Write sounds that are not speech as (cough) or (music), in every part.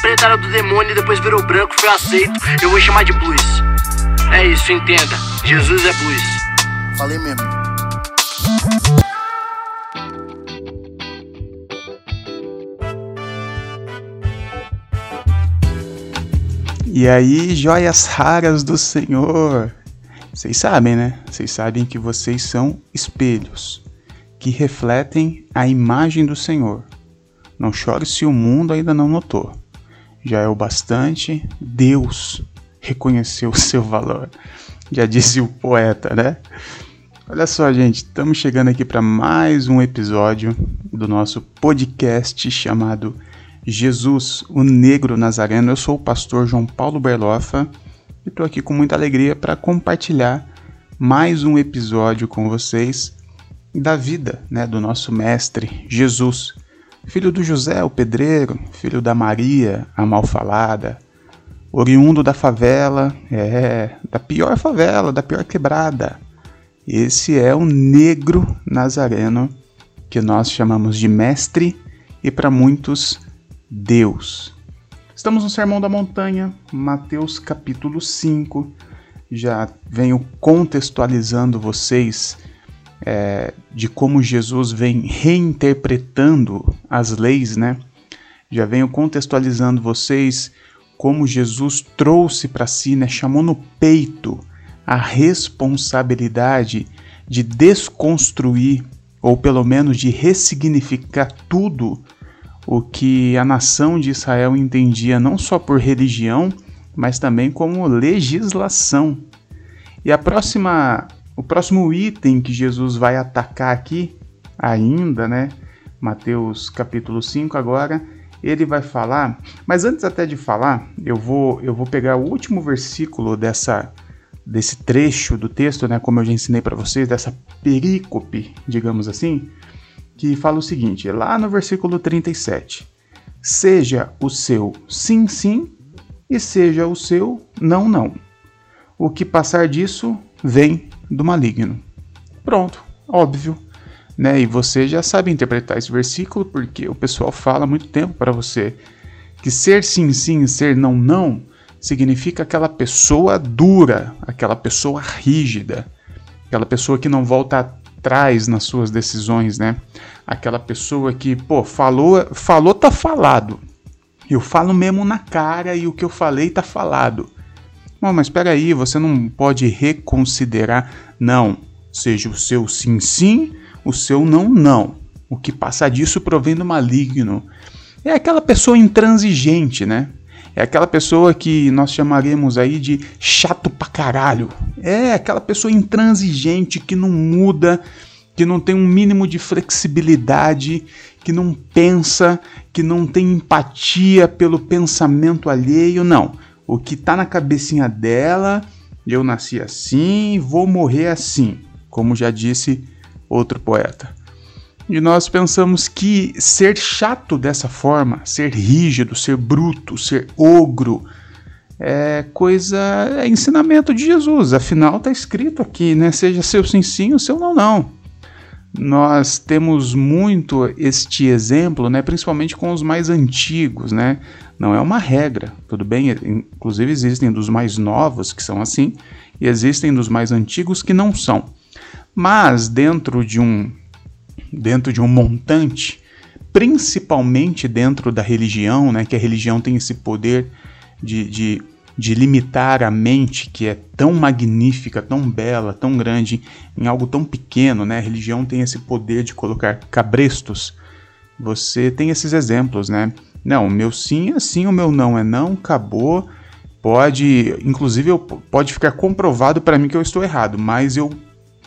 preta era do demônio e depois virou branco, foi aceito. Eu vou chamar de blues. É isso, entenda. Jesus é blues. Falei mesmo. E aí, joias raras do Senhor. Vocês sabem, né? Vocês sabem que vocês são espelhos que refletem a imagem do Senhor. Não chore se o mundo ainda não notou. Já é o bastante, Deus reconheceu o seu valor. Já disse o poeta, né? Olha só, gente, estamos chegando aqui para mais um episódio do nosso podcast chamado Jesus, o Negro Nazareno. Eu sou o pastor João Paulo Berlofa e estou aqui com muita alegria para compartilhar mais um episódio com vocês da vida né, do nosso mestre Jesus, filho do José, o pedreiro, filho da Maria, a malfalada, oriundo da favela, é, da pior favela, da pior quebrada. Esse é o negro nazareno que nós chamamos de mestre e para muitos Deus. Estamos no Sermão da Montanha, Mateus capítulo 5. Já venho contextualizando vocês é, de como Jesus vem reinterpretando as leis, né? Já venho contextualizando vocês como Jesus trouxe para si, né? Chamou no peito a responsabilidade de desconstruir ou pelo menos de ressignificar tudo o que a nação de Israel entendia não só por religião, mas também como legislação. E a próxima, o próximo item que Jesus vai atacar aqui, ainda, né? Mateus capítulo 5 agora, ele vai falar, mas antes até de falar, eu vou eu vou pegar o último versículo dessa desse trecho do texto, né, como eu já ensinei para vocês, dessa perícope, digamos assim, que fala o seguinte, lá no versículo 37: Seja o seu sim, sim, e seja o seu não, não. O que passar disso vem do maligno. Pronto, óbvio. Né? E você já sabe interpretar esse versículo porque o pessoal fala há muito tempo para você que ser sim, sim ser não, não significa aquela pessoa dura, aquela pessoa rígida, aquela pessoa que não volta traz nas suas decisões, né? Aquela pessoa que, pô, falou, falou tá falado. Eu falo mesmo na cara e o que eu falei tá falado. Bom, mas espera aí, você não pode reconsiderar, não. Seja o seu sim sim, o seu não não. O que passa disso provém do maligno. É aquela pessoa intransigente, né? É aquela pessoa que nós chamaríamos aí de chato pra caralho. É aquela pessoa intransigente que não muda, que não tem um mínimo de flexibilidade, que não pensa, que não tem empatia pelo pensamento alheio, não. O que tá na cabecinha dela, eu nasci assim, vou morrer assim, como já disse outro poeta. E nós pensamos que ser chato dessa forma, ser rígido, ser bruto, ser ogro, é coisa, é ensinamento de Jesus. Afinal, está escrito aqui, né? Seja seu sim sim, o seu não não. Nós temos muito este exemplo, né? Principalmente com os mais antigos, né? Não é uma regra, tudo bem? Inclusive existem dos mais novos que são assim e existem dos mais antigos que não são. Mas dentro de um dentro de um montante, principalmente dentro da religião, né, que a religião tem esse poder de, de, de limitar a mente, que é tão magnífica, tão bela, tão grande, em algo tão pequeno. Né? A religião tem esse poder de colocar cabrestos. Você tem esses exemplos, né? Não, o meu sim é sim, o meu não é não, acabou. Pode, inclusive, eu, pode ficar comprovado para mim que eu estou errado, mas eu,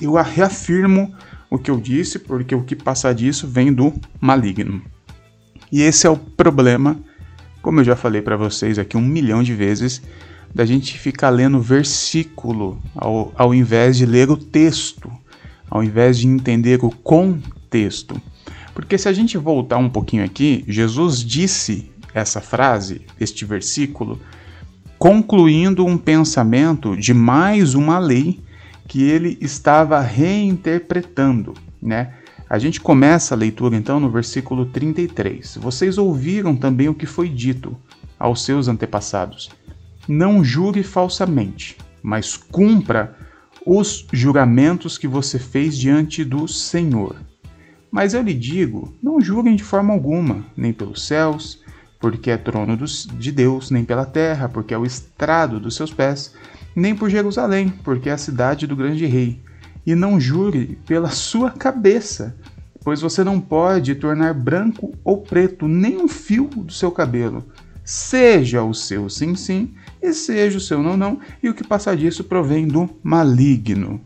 eu reafirmo o que eu disse, porque o que passa disso vem do maligno. E esse é o problema, como eu já falei para vocês aqui um milhão de vezes, da gente ficar lendo versículo ao, ao invés de ler o texto, ao invés de entender o contexto. Porque se a gente voltar um pouquinho aqui, Jesus disse essa frase, este versículo, concluindo um pensamento de mais uma lei que ele estava reinterpretando, né? A gente começa a leitura então no versículo 33. Vocês ouviram também o que foi dito: aos seus antepassados. Não jure falsamente, mas cumpra os juramentos que você fez diante do Senhor. Mas eu lhe digo: não jurem de forma alguma, nem pelos céus, porque é trono dos, de Deus, nem pela terra, porque é o estrado dos seus pés, nem por Jerusalém, porque é a cidade do grande rei. E não jure pela sua cabeça, pois você não pode tornar branco ou preto nem um fio do seu cabelo. Seja o seu sim sim e seja o seu não não, e o que passa disso provém do maligno.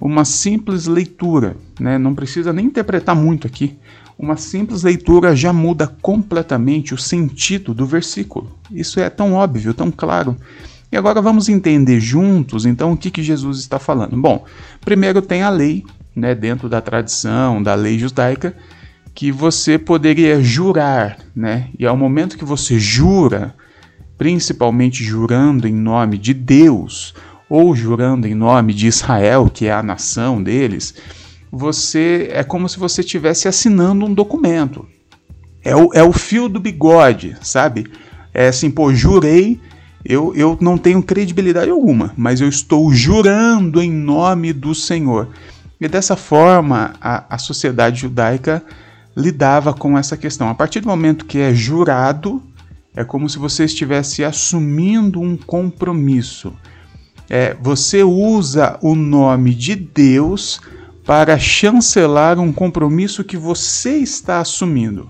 Uma simples leitura, né? não precisa nem interpretar muito aqui, uma simples leitura já muda completamente o sentido do versículo. Isso é tão óbvio, tão claro. E agora vamos entender juntos, então, o que, que Jesus está falando. Bom, primeiro tem a lei, né, dentro da tradição, da lei judaica, que você poderia jurar, né? E ao momento que você jura, principalmente jurando em nome de Deus, ou jurando em nome de Israel, que é a nação deles, você é como se você estivesse assinando um documento. É o, é o fio do bigode, sabe? É assim, pô, jurei, eu, eu não tenho credibilidade alguma, mas eu estou jurando em nome do Senhor. E dessa forma, a, a sociedade judaica lidava com essa questão. A partir do momento que é jurado, é como se você estivesse assumindo um compromisso. É, você usa o nome de Deus para chancelar um compromisso que você está assumindo.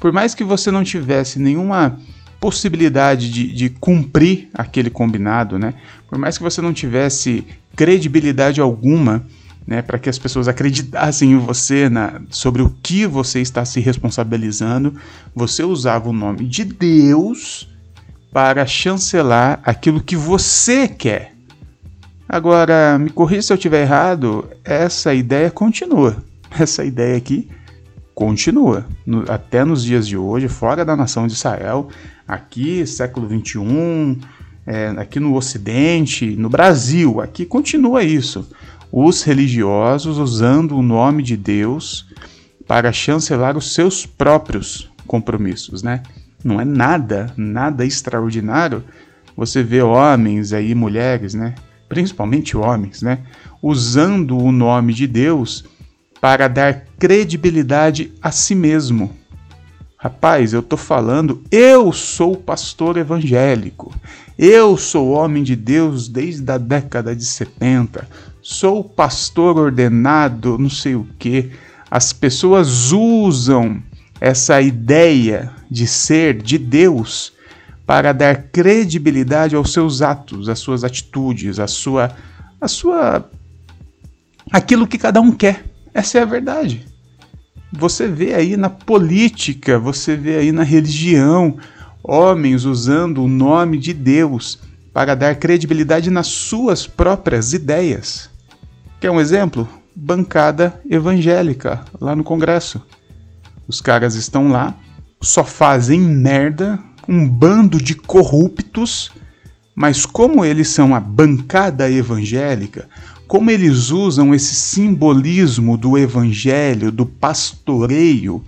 Por mais que você não tivesse nenhuma possibilidade de, de cumprir aquele combinado, né? Por mais que você não tivesse credibilidade alguma, né, para que as pessoas acreditassem em você, na, sobre o que você está se responsabilizando, você usava o nome de Deus para chancelar aquilo que você quer. Agora, me corrija se eu estiver errado, essa ideia continua. (laughs) Essa ideia aqui continua. No, até nos dias de hoje, fora da nação de Israel, aqui, século 21, é, aqui no Ocidente, no Brasil, aqui continua isso. Os religiosos usando o nome de Deus para chancelar os seus próprios compromissos, né? Não é nada, nada extraordinário você vê homens aí, mulheres, né? Principalmente homens, né, usando o nome de Deus para dar credibilidade a si mesmo. Rapaz, eu tô falando, eu sou pastor evangélico. Eu sou homem de Deus desde a década de 70. Sou pastor ordenado, não sei o que. As pessoas usam essa ideia de ser de Deus para dar credibilidade aos seus atos, às suas atitudes, à sua, à sua, aquilo que cada um quer. Essa é a verdade. Você vê aí na política, você vê aí na religião, homens usando o nome de Deus para dar credibilidade nas suas próprias ideias. Quer um exemplo? Bancada evangélica lá no Congresso. Os caras estão lá, só fazem merda, um bando de corruptos, mas como eles são a bancada evangélica, como eles usam esse simbolismo do evangelho, do pastoreio,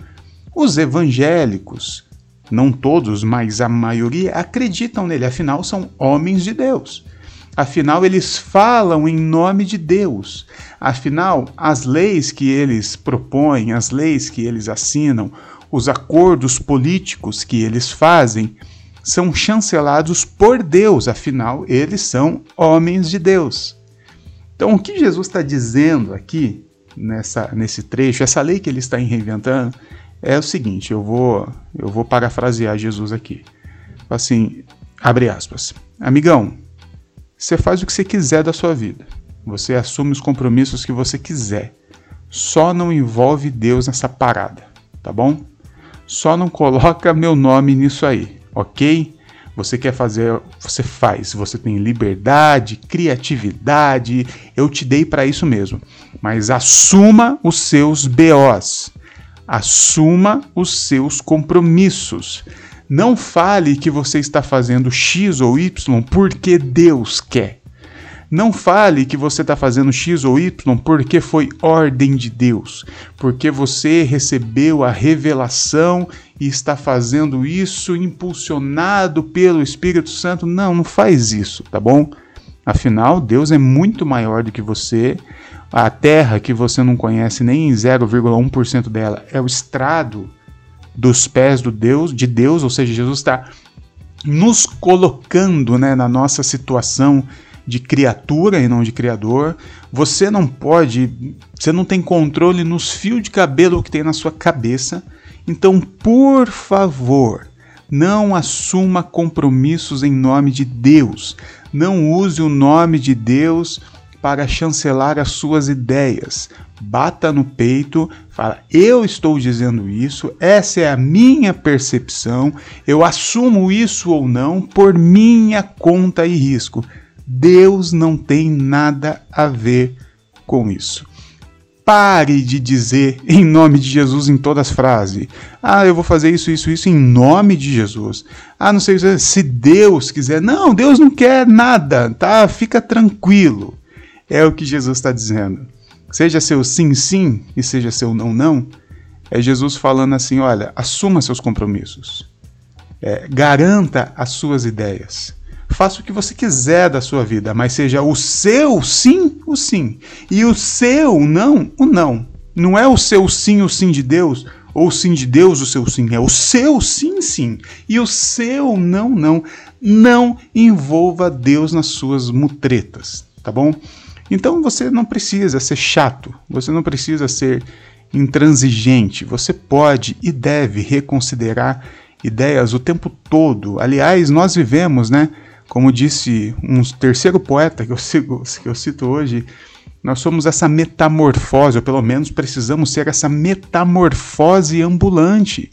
os evangélicos, não todos, mas a maioria, acreditam nele, afinal são homens de Deus. Afinal, eles falam em nome de Deus. Afinal, as leis que eles propõem, as leis que eles assinam, os acordos políticos que eles fazem são chancelados por Deus, afinal, eles são homens de Deus. Então, o que Jesus está dizendo aqui, nessa, nesse trecho, essa lei que ele está reinventando, é o seguinte: eu vou, eu vou parafrasear Jesus aqui. Assim, abre aspas. Amigão, você faz o que você quiser da sua vida. Você assume os compromissos que você quiser. Só não envolve Deus nessa parada, tá bom? Só não coloca meu nome nisso aí, ok? Você quer fazer, você faz. Você tem liberdade, criatividade. Eu te dei para isso mesmo. Mas assuma os seus BOs. Assuma os seus compromissos. Não fale que você está fazendo X ou Y porque Deus quer. Não fale que você está fazendo X ou Y porque foi ordem de Deus, porque você recebeu a revelação e está fazendo isso impulsionado pelo Espírito Santo. Não, não faz isso, tá bom? Afinal, Deus é muito maior do que você. A terra que você não conhece nem 0,1% dela é o estrado dos pés do Deus, de Deus, ou seja, Jesus está nos colocando né, na nossa situação de criatura e não de criador. Você não pode, você não tem controle nos fios de cabelo que tem na sua cabeça. Então, por favor, não assuma compromissos em nome de Deus. Não use o nome de Deus para chancelar as suas ideias. Bata no peito, fala: "Eu estou dizendo isso, essa é a minha percepção, eu assumo isso ou não por minha conta e risco". Deus não tem nada a ver com isso. Pare de dizer em nome de Jesus em todas as frases. Ah, eu vou fazer isso, isso, isso em nome de Jesus. Ah, não sei se Deus quiser. Não, Deus não quer nada, tá? Fica tranquilo. É o que Jesus está dizendo. Seja seu sim, sim e seja seu não, não. É Jesus falando assim: olha, assuma seus compromissos. É, garanta as suas ideias faça o que você quiser da sua vida, mas seja o seu sim, o sim, e o seu não, o não. Não é o seu sim, o sim de Deus, ou o sim de Deus, o seu sim, é o seu sim, sim, e o seu não, não. Não envolva Deus nas suas mutretas, tá bom? Então você não precisa ser chato, você não precisa ser intransigente, você pode e deve reconsiderar ideias o tempo todo. Aliás, nós vivemos, né? Como disse um terceiro poeta que eu, sigo, que eu cito hoje, nós somos essa metamorfose, ou pelo menos precisamos ser essa metamorfose ambulante.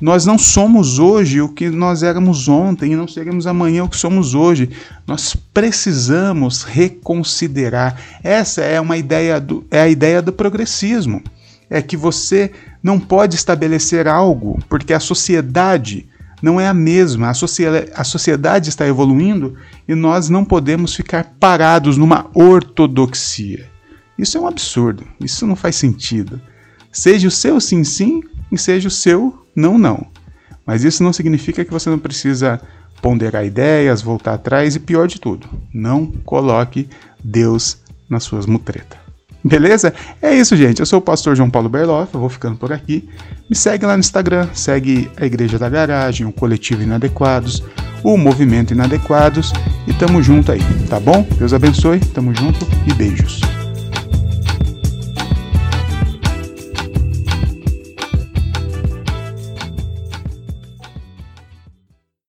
Nós não somos hoje o que nós éramos ontem e não seremos amanhã o que somos hoje. Nós precisamos reconsiderar. Essa é uma ideia do, é a ideia do progressismo. É que você não pode estabelecer algo porque a sociedade não é a mesma. A, a sociedade está evoluindo e nós não podemos ficar parados numa ortodoxia. Isso é um absurdo. Isso não faz sentido. Seja o seu sim, sim e seja o seu não, não. Mas isso não significa que você não precisa ponderar ideias, voltar atrás e pior de tudo, não coloque Deus nas suas mutretas. Beleza? É isso, gente. Eu sou o pastor João Paulo Berloff, eu vou ficando por aqui. Me segue lá no Instagram, segue a Igreja da Garagem, o Coletivo Inadequados, o Movimento Inadequados e tamo junto aí, tá bom? Deus abençoe, tamo junto e beijos.